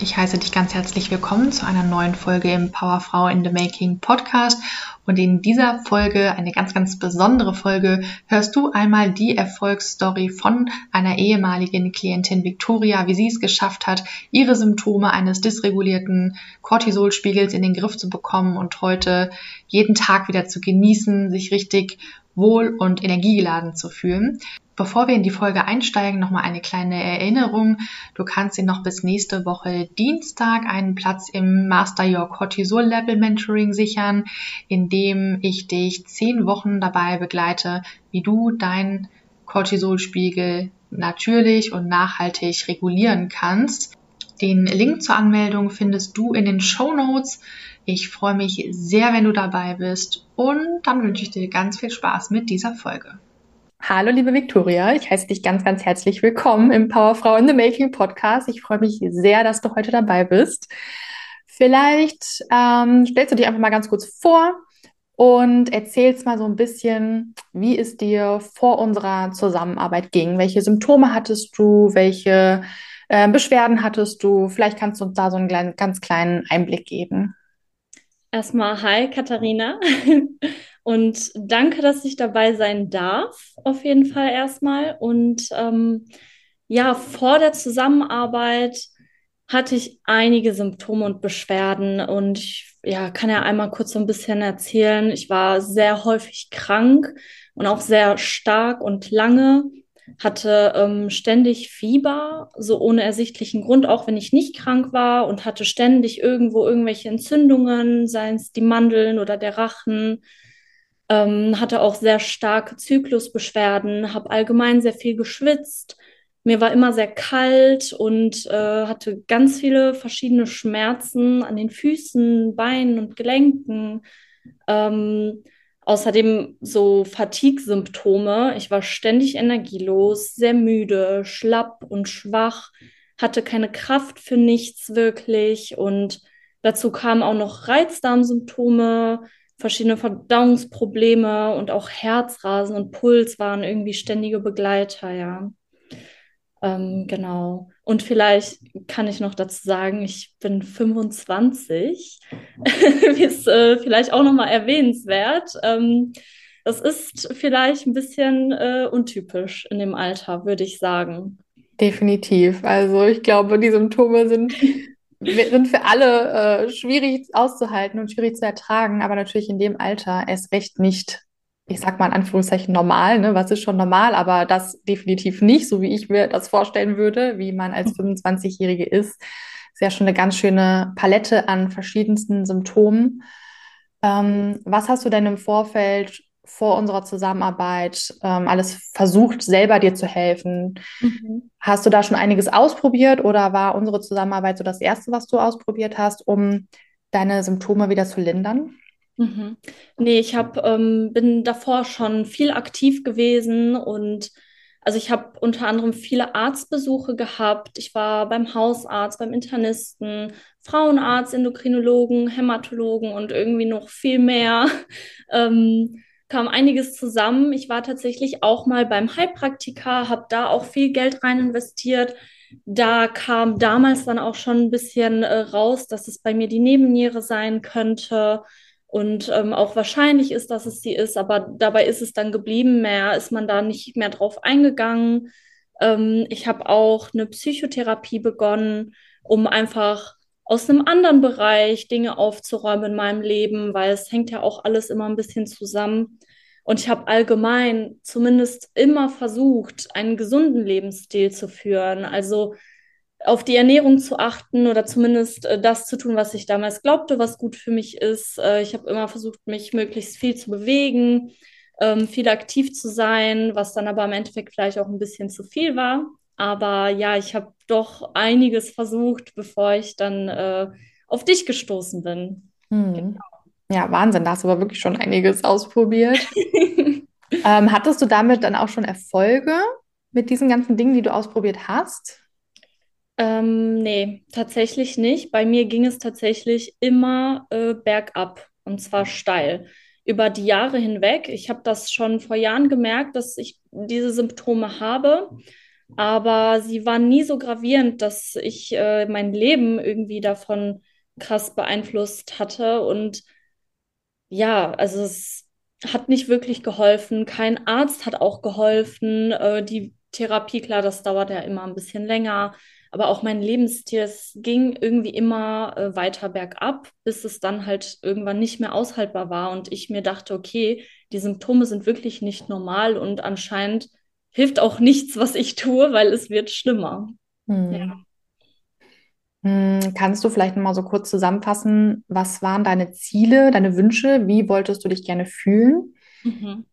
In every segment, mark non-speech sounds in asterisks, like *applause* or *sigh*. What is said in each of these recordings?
Ich heiße dich ganz herzlich willkommen zu einer neuen Folge im Powerfrau in the Making Podcast. Und in dieser Folge, eine ganz, ganz besondere Folge, hörst du einmal die Erfolgsstory von einer ehemaligen Klientin Victoria, wie sie es geschafft hat, ihre Symptome eines dysregulierten Cortisolspiegels in den Griff zu bekommen und heute jeden Tag wieder zu genießen, sich richtig wohl und energiegeladen zu fühlen. Bevor wir in die Folge einsteigen, nochmal eine kleine Erinnerung. Du kannst dir noch bis nächste Woche Dienstag einen Platz im Master Your Cortisol Level Mentoring sichern, in dem ich dich zehn Wochen dabei begleite, wie du deinen Cortisolspiegel natürlich und nachhaltig regulieren kannst. Den Link zur Anmeldung findest du in den Show Notes. Ich freue mich sehr, wenn du dabei bist und dann wünsche ich dir ganz viel Spaß mit dieser Folge. Hallo, liebe Viktoria. Ich heiße dich ganz, ganz herzlich willkommen im Powerfrau in the Making Podcast. Ich freue mich sehr, dass du heute dabei bist. Vielleicht ähm, stellst du dich einfach mal ganz kurz vor und erzählst mal so ein bisschen, wie es dir vor unserer Zusammenarbeit ging. Welche Symptome hattest du? Welche äh, Beschwerden hattest du? Vielleicht kannst du uns da so einen kleinen, ganz kleinen Einblick geben. Erstmal, hi Katharina. *laughs* Und danke, dass ich dabei sein darf, auf jeden Fall erstmal. Und ähm, ja, vor der Zusammenarbeit hatte ich einige Symptome und Beschwerden und ich ja, kann ja einmal kurz so ein bisschen erzählen. Ich war sehr häufig krank und auch sehr stark und lange, hatte ähm, ständig Fieber, so ohne ersichtlichen Grund, auch wenn ich nicht krank war und hatte ständig irgendwo irgendwelche Entzündungen, seien es die Mandeln oder der Rachen ähm, hatte auch sehr starke Zyklusbeschwerden, habe allgemein sehr viel geschwitzt. Mir war immer sehr kalt und äh, hatte ganz viele verschiedene Schmerzen an den Füßen, Beinen und Gelenken. Ähm, außerdem so Fatigue-Symptome. Ich war ständig energielos, sehr müde, schlapp und schwach, hatte keine Kraft für nichts wirklich und dazu kamen auch noch Reizdarmsymptome, verschiedene Verdauungsprobleme und auch Herzrasen und Puls waren irgendwie ständige Begleiter, ja. Ähm, genau. Und vielleicht kann ich noch dazu sagen, ich bin 25. *laughs* ist äh, vielleicht auch nochmal erwähnenswert. Ähm, das ist vielleicht ein bisschen äh, untypisch in dem Alter, würde ich sagen. Definitiv. Also ich glaube, die Symptome sind sind für alle äh, schwierig auszuhalten und schwierig zu ertragen, aber natürlich in dem Alter erst recht nicht, ich sag mal in Anführungszeichen normal, ne? Was ist schon normal, aber das definitiv nicht, so wie ich mir das vorstellen würde, wie man als 25-Jährige ist. Ist ja schon eine ganz schöne Palette an verschiedensten Symptomen. Ähm, was hast du denn im Vorfeld vor unserer Zusammenarbeit ähm, alles versucht, selber dir zu helfen? Mhm. Hast du da schon einiges ausprobiert oder war unsere Zusammenarbeit so das Erste, was du ausprobiert hast, um deine Symptome wieder zu lindern? Mhm. Nee, ich hab, ähm, bin davor schon viel aktiv gewesen und also ich habe unter anderem viele Arztbesuche gehabt. Ich war beim Hausarzt, beim Internisten, Frauenarzt, Endokrinologen, Hämatologen und irgendwie noch viel mehr. *laughs* Ähm, kam einiges zusammen. Ich war tatsächlich auch mal beim Heilpraktiker, habe da auch viel Geld rein investiert. Da kam damals dann auch schon ein bisschen äh, raus, dass es bei mir die Nebenniere sein könnte und ähm, auch wahrscheinlich ist, dass es sie ist, aber dabei ist es dann geblieben. Mehr ist man da nicht mehr drauf eingegangen. Ähm, ich habe auch eine Psychotherapie begonnen, um einfach aus einem anderen Bereich Dinge aufzuräumen in meinem Leben, weil es hängt ja auch alles immer ein bisschen zusammen. Und ich habe allgemein zumindest immer versucht, einen gesunden Lebensstil zu führen. Also auf die Ernährung zu achten oder zumindest äh, das zu tun, was ich damals glaubte, was gut für mich ist. Äh, ich habe immer versucht, mich möglichst viel zu bewegen, ähm, viel aktiv zu sein, was dann aber im Endeffekt vielleicht auch ein bisschen zu viel war. Aber ja, ich habe doch einiges versucht, bevor ich dann äh, auf dich gestoßen bin. Mhm. Genau. Ja, Wahnsinn, da hast du aber wirklich schon einiges ausprobiert. *laughs* ähm, hattest du damit dann auch schon Erfolge mit diesen ganzen Dingen, die du ausprobiert hast? Ähm, nee, tatsächlich nicht. Bei mir ging es tatsächlich immer äh, bergab und zwar steil. Über die Jahre hinweg. Ich habe das schon vor Jahren gemerkt, dass ich diese Symptome habe aber sie waren nie so gravierend, dass ich äh, mein Leben irgendwie davon krass beeinflusst hatte. Und ja, also es hat nicht wirklich geholfen. Kein Arzt hat auch geholfen. Äh, die Therapie, klar, das dauert ja immer ein bisschen länger. Aber auch mein Lebensstil, es ging irgendwie immer äh, weiter bergab, bis es dann halt irgendwann nicht mehr aushaltbar war und ich mir dachte, okay, die Symptome sind wirklich nicht normal und anscheinend hilft auch nichts, was ich tue, weil es wird schlimmer. Hm. Ja. Hm, kannst du vielleicht mal so kurz zusammenfassen, was waren deine Ziele, deine Wünsche? Wie wolltest du dich gerne fühlen? Mhm.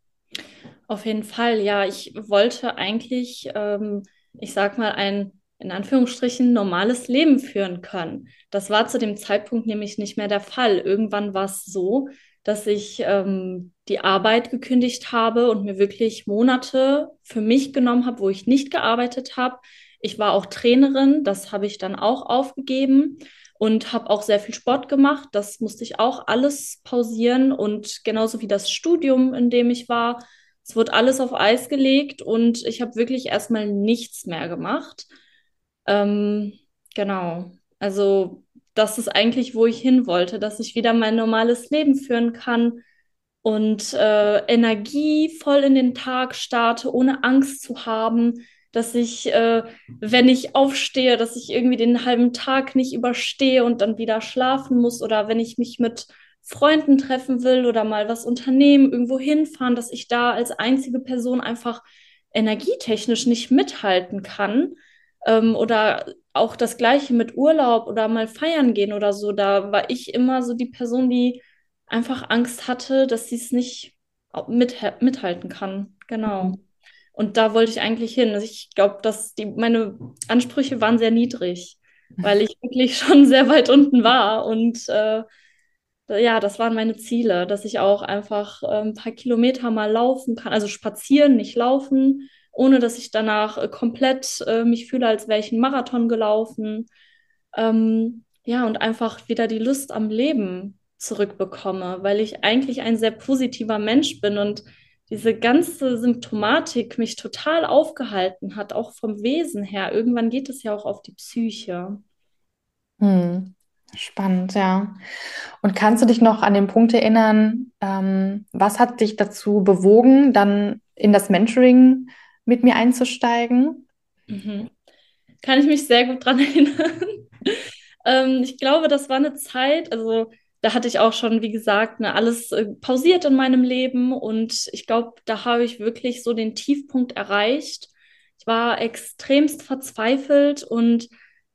Auf jeden Fall, ja. Ich wollte eigentlich, ähm, ich sag mal, ein in Anführungsstrichen normales Leben führen können. Das war zu dem Zeitpunkt nämlich nicht mehr der Fall. Irgendwann war es so, dass ich ähm, die Arbeit gekündigt habe und mir wirklich Monate für mich genommen habe, wo ich nicht gearbeitet habe. Ich war auch Trainerin, das habe ich dann auch aufgegeben und habe auch sehr viel Sport gemacht. Das musste ich auch alles pausieren und genauso wie das Studium, in dem ich war. Es wurde alles auf Eis gelegt und ich habe wirklich erstmal nichts mehr gemacht. Ähm, genau. Also das ist eigentlich, wo ich hin wollte, dass ich wieder mein normales Leben führen kann und äh, Energie voll in den Tag starte, ohne Angst zu haben, dass ich, äh, wenn ich aufstehe, dass ich irgendwie den halben Tag nicht überstehe und dann wieder schlafen muss oder wenn ich mich mit Freunden treffen will oder mal was unternehmen, irgendwo hinfahren, dass ich da als einzige Person einfach energietechnisch nicht mithalten kann. Ähm, oder auch das Gleiche mit Urlaub oder mal feiern gehen oder so. Da war ich immer so die Person, die einfach Angst hatte, dass sie es nicht mit, mithalten kann. Genau. Mhm. Und da wollte ich eigentlich hin. Also ich glaube, dass die, meine Ansprüche waren sehr niedrig, weil ich *laughs* wirklich schon sehr weit unten war. Und äh, ja, das waren meine Ziele, dass ich auch einfach äh, ein paar Kilometer mal laufen kann, also spazieren, nicht laufen ohne dass ich danach äh, komplett äh, mich fühle, als wäre ich einen Marathon gelaufen. Ähm, ja, und einfach wieder die Lust am Leben zurückbekomme, weil ich eigentlich ein sehr positiver Mensch bin und diese ganze Symptomatik mich total aufgehalten hat, auch vom Wesen her. Irgendwann geht es ja auch auf die Psyche. Hm. Spannend, ja. Und kannst du dich noch an den Punkt erinnern, ähm, was hat dich dazu bewogen, dann in das Mentoring mit mir einzusteigen? Mhm. Kann ich mich sehr gut dran *laughs* erinnern. ähm, ich glaube, das war eine Zeit, also da hatte ich auch schon, wie gesagt, ne, alles äh, pausiert in meinem Leben und ich glaube, da habe ich wirklich so den Tiefpunkt erreicht. Ich war extremst verzweifelt und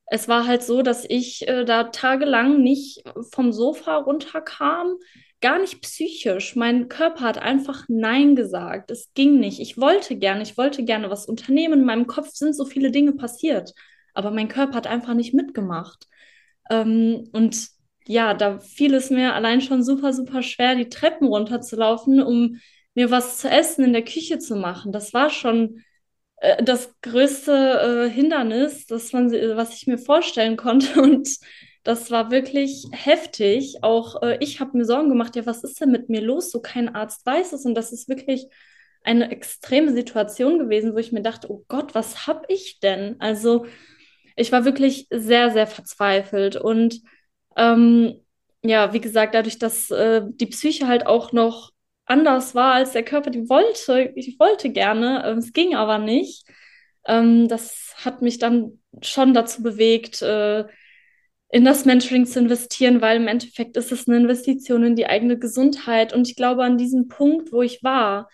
es war halt so, dass ich äh, da tagelang nicht vom Sofa runterkam, gar nicht psychisch. Mein Körper hat einfach Nein gesagt. Es ging nicht. Ich wollte gerne, ich wollte gerne was unternehmen. In meinem Kopf sind so viele Dinge passiert, aber mein Körper hat einfach nicht mitgemacht. Ähm, und ja, da fiel es mir allein schon super, super schwer, die Treppen runterzulaufen, um mir was zu essen in der Küche zu machen. Das war schon äh, das größte äh, Hindernis, das man, was ich mir vorstellen konnte. *laughs* Und das war wirklich heftig. Auch äh, ich habe mir Sorgen gemacht, ja, was ist denn mit mir los? So kein Arzt weiß es. Und das ist wirklich eine extreme Situation gewesen, wo ich mir dachte, oh Gott, was habe ich denn? Also ich war wirklich sehr, sehr verzweifelt. Und ähm, ja, wie gesagt, dadurch, dass äh, die Psyche halt auch noch anders war als der Körper, die wollte, ich wollte gerne, äh, es ging aber nicht. Ähm, das hat mich dann schon dazu bewegt, äh, in das Mentoring zu investieren, weil im Endeffekt ist es eine Investition in die eigene Gesundheit. Und ich glaube, an diesem Punkt, wo ich war,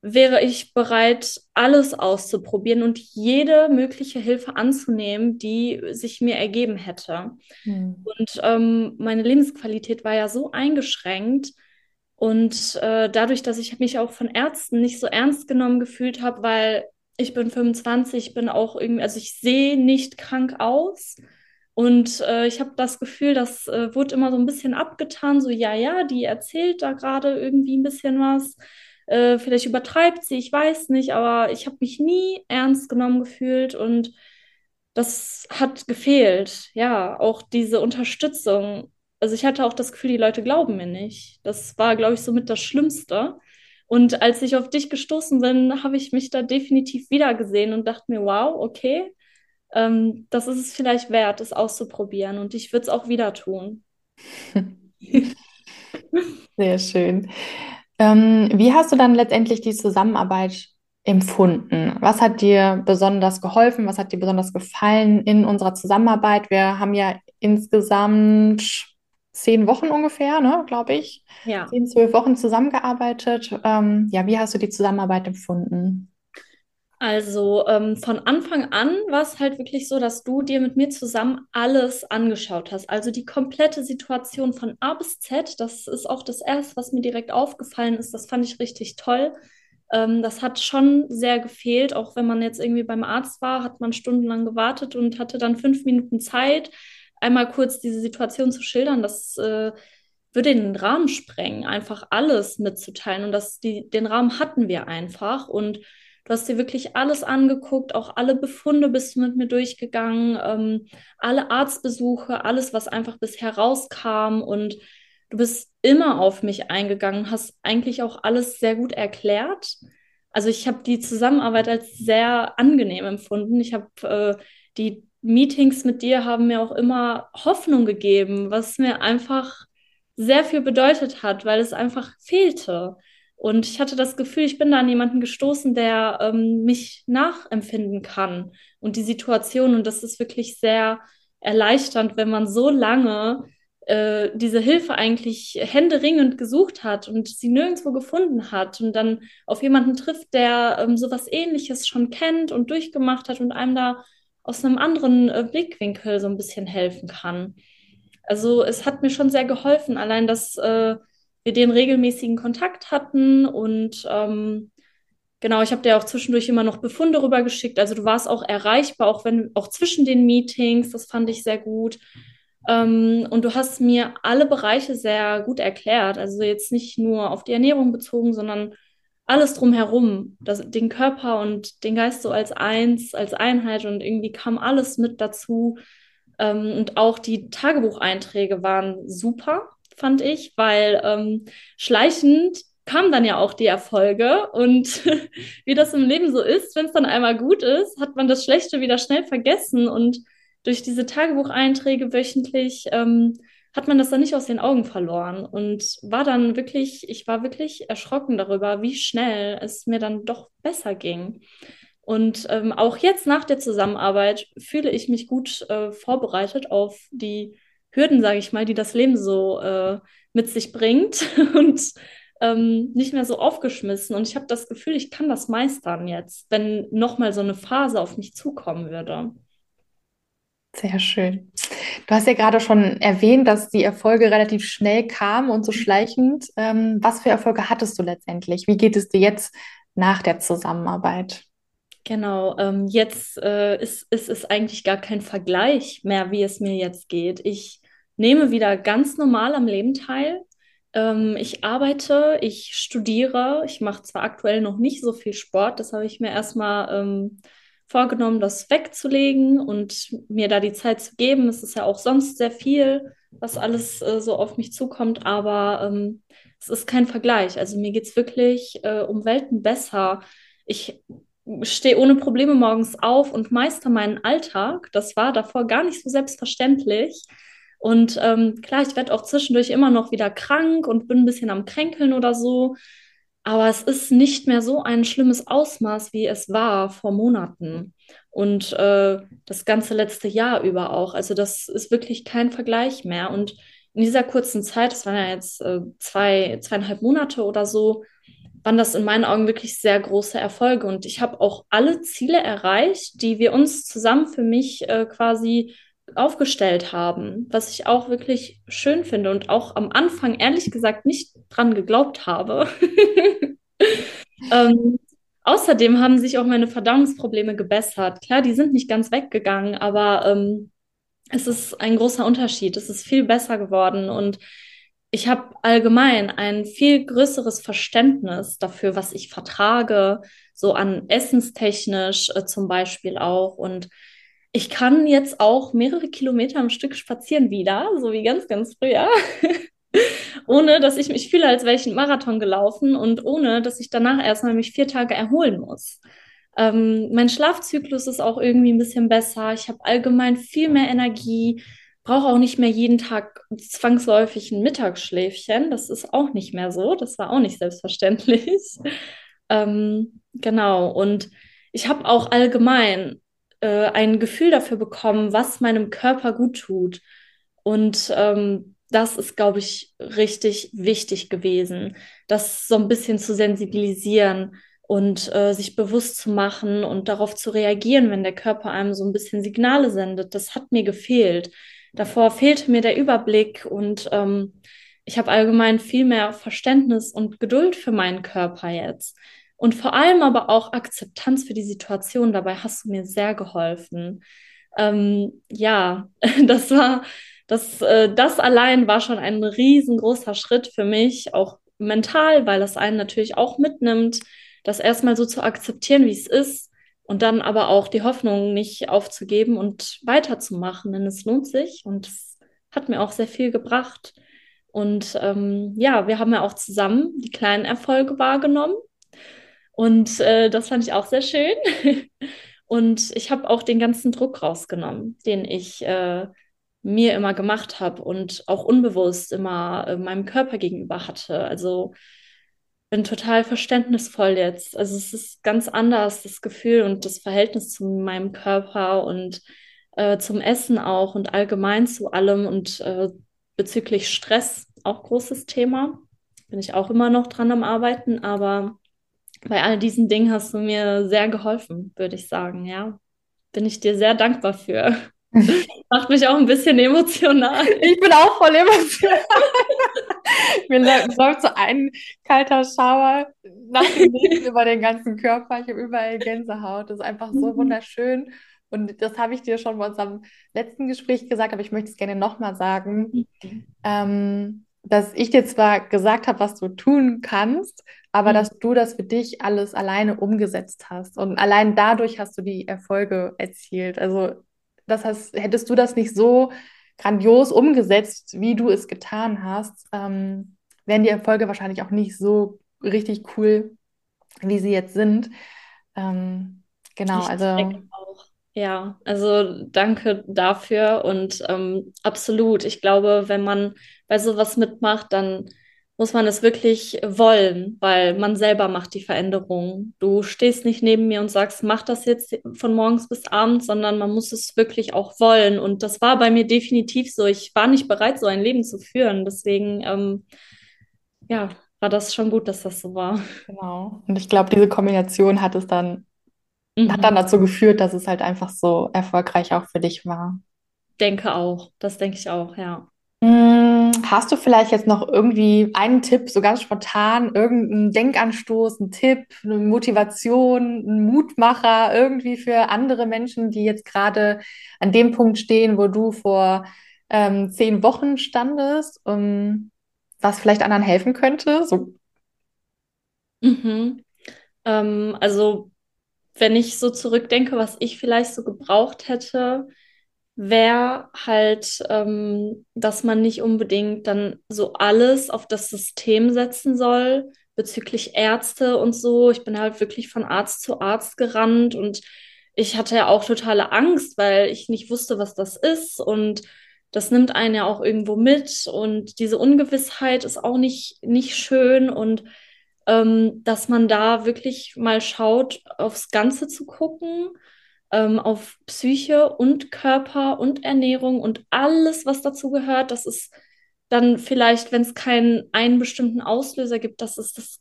wäre ich bereit, alles auszuprobieren und jede mögliche Hilfe anzunehmen, die sich mir ergeben hätte. Mhm. Und ähm, meine Lebensqualität war ja so eingeschränkt. Und äh, dadurch, dass ich mich auch von Ärzten nicht so ernst genommen gefühlt habe, weil ich bin 25, ich bin auch irgendwie, also ich sehe nicht krank aus und äh, ich habe das Gefühl, das äh, wurde immer so ein bisschen abgetan, so ja, ja, die erzählt da gerade irgendwie ein bisschen was. Äh, vielleicht übertreibt sie, ich weiß nicht, aber ich habe mich nie ernst genommen gefühlt und das hat gefehlt. Ja, auch diese Unterstützung. Also ich hatte auch das Gefühl, die Leute glauben mir nicht. Das war, glaube ich, somit das Schlimmste. Und als ich auf dich gestoßen bin, habe ich mich da definitiv wiedergesehen und dachte mir, wow, okay, ähm, das ist es vielleicht wert, es auszuprobieren. Und ich würde es auch wieder tun. *laughs* Sehr schön. Ähm, wie hast du dann letztendlich die Zusammenarbeit empfunden? Was hat dir besonders geholfen? Was hat dir besonders gefallen in unserer Zusammenarbeit? Wir haben ja insgesamt zehn Wochen ungefähr, ne, glaube ich. Ja. Zehn, zwölf Wochen zusammengearbeitet. Ähm, ja, wie hast du die Zusammenarbeit empfunden? Also ähm, von Anfang an war es halt wirklich so, dass du dir mit mir zusammen alles angeschaut hast. Also die komplette Situation von A bis Z. Das ist auch das Erste, was mir direkt aufgefallen ist. Das fand ich richtig toll. Ähm, das hat schon sehr gefehlt. Auch wenn man jetzt irgendwie beim Arzt war, hat man stundenlang gewartet und hatte dann fünf Minuten Zeit, einmal kurz diese Situation zu schildern. Das äh, würde den Rahmen sprengen, einfach alles mitzuteilen. Und das, die, den Rahmen hatten wir einfach. Und Du hast dir wirklich alles angeguckt, auch alle Befunde bist du mit mir durchgegangen, ähm, alle Arztbesuche, alles, was einfach bisher rauskam und du bist immer auf mich eingegangen, hast eigentlich auch alles sehr gut erklärt. Also ich habe die Zusammenarbeit als sehr angenehm empfunden. Ich habe äh, die Meetings mit dir haben mir auch immer Hoffnung gegeben, was mir einfach sehr viel bedeutet hat, weil es einfach fehlte. Und ich hatte das Gefühl, ich bin da an jemanden gestoßen, der ähm, mich nachempfinden kann und die Situation. Und das ist wirklich sehr erleichternd, wenn man so lange äh, diese Hilfe eigentlich händeringend gesucht hat und sie nirgendwo gefunden hat und dann auf jemanden trifft, der ähm, sowas Ähnliches schon kennt und durchgemacht hat und einem da aus einem anderen äh, Blickwinkel so ein bisschen helfen kann. Also es hat mir schon sehr geholfen, allein das äh, wir den regelmäßigen Kontakt hatten und ähm, genau, ich habe dir auch zwischendurch immer noch Befunde rübergeschickt. Also du warst auch erreichbar, auch wenn auch zwischen den Meetings. Das fand ich sehr gut. Ähm, und du hast mir alle Bereiche sehr gut erklärt. Also jetzt nicht nur auf die Ernährung bezogen, sondern alles drumherum, das, den Körper und den Geist so als eins, als Einheit und irgendwie kam alles mit dazu. Ähm, und auch die Tagebucheinträge waren super fand ich, weil ähm, schleichend kamen dann ja auch die Erfolge und *laughs* wie das im Leben so ist, wenn es dann einmal gut ist, hat man das Schlechte wieder schnell vergessen und durch diese Tagebucheinträge wöchentlich ähm, hat man das dann nicht aus den Augen verloren und war dann wirklich, ich war wirklich erschrocken darüber, wie schnell es mir dann doch besser ging. Und ähm, auch jetzt nach der Zusammenarbeit fühle ich mich gut äh, vorbereitet auf die Hürden, sage ich mal, die das Leben so äh, mit sich bringt *laughs* und ähm, nicht mehr so aufgeschmissen. Und ich habe das Gefühl, ich kann das meistern jetzt, wenn nochmal so eine Phase auf mich zukommen würde. Sehr schön. Du hast ja gerade schon erwähnt, dass die Erfolge relativ schnell kamen und so schleichend. Ähm, was für Erfolge hattest du letztendlich? Wie geht es dir jetzt nach der Zusammenarbeit? Genau, ähm, jetzt äh, ist, ist es eigentlich gar kein Vergleich mehr, wie es mir jetzt geht. Ich nehme wieder ganz normal am Leben teil. Ähm, ich arbeite, ich studiere. Ich mache zwar aktuell noch nicht so viel Sport, das habe ich mir erstmal ähm, vorgenommen, das wegzulegen und mir da die Zeit zu geben. Es ist ja auch sonst sehr viel, was alles äh, so auf mich zukommt, aber ähm, es ist kein Vergleich. Also mir geht es wirklich äh, um Welten besser. Ich stehe ohne Probleme morgens auf und meister meinen Alltag. Das war davor gar nicht so selbstverständlich. Und ähm, klar, ich werde auch zwischendurch immer noch wieder krank und bin ein bisschen am Kränkeln oder so. Aber es ist nicht mehr so ein schlimmes Ausmaß, wie es war vor Monaten. Und äh, das ganze letzte Jahr über auch. Also das ist wirklich kein Vergleich mehr. Und in dieser kurzen Zeit, das waren ja jetzt äh, zwei, zweieinhalb Monate oder so, waren das in meinen Augen wirklich sehr große Erfolge. Und ich habe auch alle Ziele erreicht, die wir uns zusammen für mich äh, quasi aufgestellt haben, was ich auch wirklich schön finde und auch am Anfang ehrlich gesagt nicht dran geglaubt habe. *laughs* ähm, außerdem haben sich auch meine Verdauungsprobleme gebessert. Klar, die sind nicht ganz weggegangen, aber ähm, es ist ein großer Unterschied. Es ist viel besser geworden und ich habe allgemein ein viel größeres Verständnis dafür, was ich vertrage, so an essenstechnisch äh, zum Beispiel auch und ich kann jetzt auch mehrere Kilometer am Stück spazieren wieder, so wie ganz, ganz früher. *laughs* ohne dass ich mich fühle, als wäre ich einen Marathon gelaufen und ohne dass ich danach erstmal mich vier Tage erholen muss. Ähm, mein Schlafzyklus ist auch irgendwie ein bisschen besser. Ich habe allgemein viel mehr Energie, brauche auch nicht mehr jeden Tag zwangsläufig ein Mittagsschläfchen. Das ist auch nicht mehr so. Das war auch nicht selbstverständlich. *laughs* ähm, genau. Und ich habe auch allgemein äh, ein Gefühl dafür bekommen, was meinem Körper gut tut. Und ähm, das ist, glaube ich, richtig wichtig gewesen, das so ein bisschen zu sensibilisieren und äh, sich bewusst zu machen und darauf zu reagieren, wenn der Körper einem so ein bisschen Signale sendet. Das hat mir gefehlt. Davor fehlte mir der Überblick und ähm, ich habe allgemein viel mehr Verständnis und Geduld für meinen Körper jetzt. Und vor allem aber auch Akzeptanz für die Situation. Dabei hast du mir sehr geholfen. Ähm, ja, *laughs* das war, das, äh, das allein war schon ein riesengroßer Schritt für mich, auch mental, weil das einen natürlich auch mitnimmt, das erstmal so zu akzeptieren, wie es ist und dann aber auch die Hoffnung nicht aufzugeben und weiterzumachen, denn es lohnt sich und es hat mir auch sehr viel gebracht. Und ähm, ja, wir haben ja auch zusammen die kleinen Erfolge wahrgenommen und äh, das fand ich auch sehr schön. *laughs* Und ich habe auch den ganzen Druck rausgenommen, den ich äh, mir immer gemacht habe und auch unbewusst immer äh, meinem Körper gegenüber hatte. Also bin total verständnisvoll jetzt. Also es ist ganz anders, das Gefühl und das Verhältnis zu meinem Körper und äh, zum Essen auch und allgemein zu allem und äh, bezüglich Stress auch großes Thema. Bin ich auch immer noch dran am Arbeiten, aber bei all diesen Dingen hast du mir sehr geholfen, würde ich sagen, ja. Bin ich dir sehr dankbar für. *laughs* Macht mich auch ein bisschen emotional. Ich bin auch voll emotional. *laughs* *laughs* Mir läuft so ein kalter Schauer nach dem nächsten über den ganzen Körper. Ich habe überall Gänsehaut. Das ist einfach so mhm. wunderschön. Und das habe ich dir schon bei unserem letzten Gespräch gesagt, aber ich möchte es gerne nochmal sagen, mhm. ähm, dass ich dir zwar gesagt habe, was du tun kannst, aber mhm. dass du das für dich alles alleine umgesetzt hast. Und allein dadurch hast du die Erfolge erzielt. Also, das heißt, hättest du das nicht so grandios umgesetzt, wie du es getan hast, ähm, wären die Erfolge wahrscheinlich auch nicht so richtig cool, wie sie jetzt sind. Ähm, genau, ich also. Ja, also danke dafür und ähm, absolut. Ich glaube, wenn man bei sowas mitmacht, dann muss man es wirklich wollen, weil man selber macht die Veränderung. Du stehst nicht neben mir und sagst, mach das jetzt von morgens bis abends, sondern man muss es wirklich auch wollen. Und das war bei mir definitiv so. Ich war nicht bereit, so ein Leben zu führen. Deswegen, ähm, ja, war das schon gut, dass das so war. Genau. Und ich glaube, diese Kombination hat es dann, mhm. hat dann dazu geführt, dass es halt einfach so erfolgreich auch für dich war. Denke auch. Das denke ich auch, ja. Hast du vielleicht jetzt noch irgendwie einen Tipp, so ganz spontan, irgendeinen Denkanstoß, einen Tipp, eine Motivation, einen Mutmacher irgendwie für andere Menschen, die jetzt gerade an dem Punkt stehen, wo du vor ähm, zehn Wochen standest, um, was vielleicht anderen helfen könnte? So. Mhm. Ähm, also, wenn ich so zurückdenke, was ich vielleicht so gebraucht hätte, wäre halt, ähm, dass man nicht unbedingt dann so alles auf das System setzen soll bezüglich Ärzte und so. Ich bin halt wirklich von Arzt zu Arzt gerannt und ich hatte ja auch totale Angst, weil ich nicht wusste, was das ist und das nimmt einen ja auch irgendwo mit und diese Ungewissheit ist auch nicht, nicht schön und ähm, dass man da wirklich mal schaut, aufs Ganze zu gucken ähm, auf Psyche und Körper und Ernährung und alles, was dazu gehört. Das ist dann vielleicht, wenn es keinen einen bestimmten Auslöser gibt, dass es das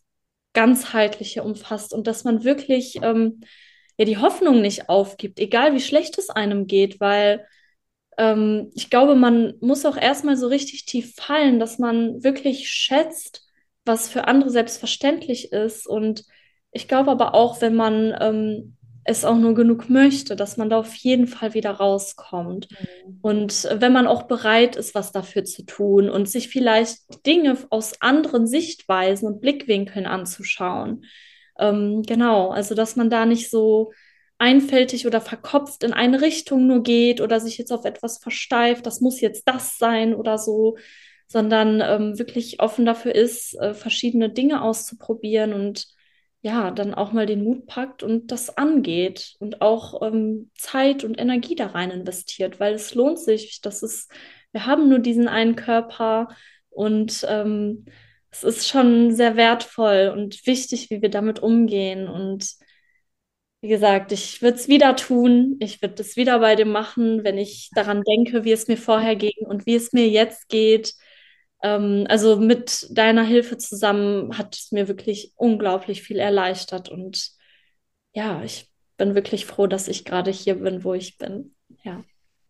ganzheitliche umfasst und dass man wirklich ähm, ja die Hoffnung nicht aufgibt, egal wie schlecht es einem geht, weil ähm, ich glaube, man muss auch erstmal so richtig tief fallen, dass man wirklich schätzt, was für andere selbstverständlich ist. Und ich glaube aber auch, wenn man ähm, es auch nur genug möchte, dass man da auf jeden Fall wieder rauskommt. Mhm. Und wenn man auch bereit ist, was dafür zu tun und sich vielleicht Dinge aus anderen Sichtweisen und Blickwinkeln anzuschauen. Ähm, genau, also dass man da nicht so einfältig oder verkopft in eine Richtung nur geht oder sich jetzt auf etwas versteift, das muss jetzt das sein oder so, sondern ähm, wirklich offen dafür ist, äh, verschiedene Dinge auszuprobieren und ja, dann auch mal den Mut packt und das angeht und auch ähm, Zeit und Energie da rein investiert, weil es lohnt sich. Das ist, wir haben nur diesen einen Körper und ähm, es ist schon sehr wertvoll und wichtig, wie wir damit umgehen. Und wie gesagt, ich würde es wieder tun. Ich würde es wieder bei dem machen, wenn ich daran denke, wie es mir vorher ging und wie es mir jetzt geht. Ähm, also mit deiner Hilfe zusammen hat es mir wirklich unglaublich viel erleichtert. Und ja, ich bin wirklich froh, dass ich gerade hier bin, wo ich bin. Ja.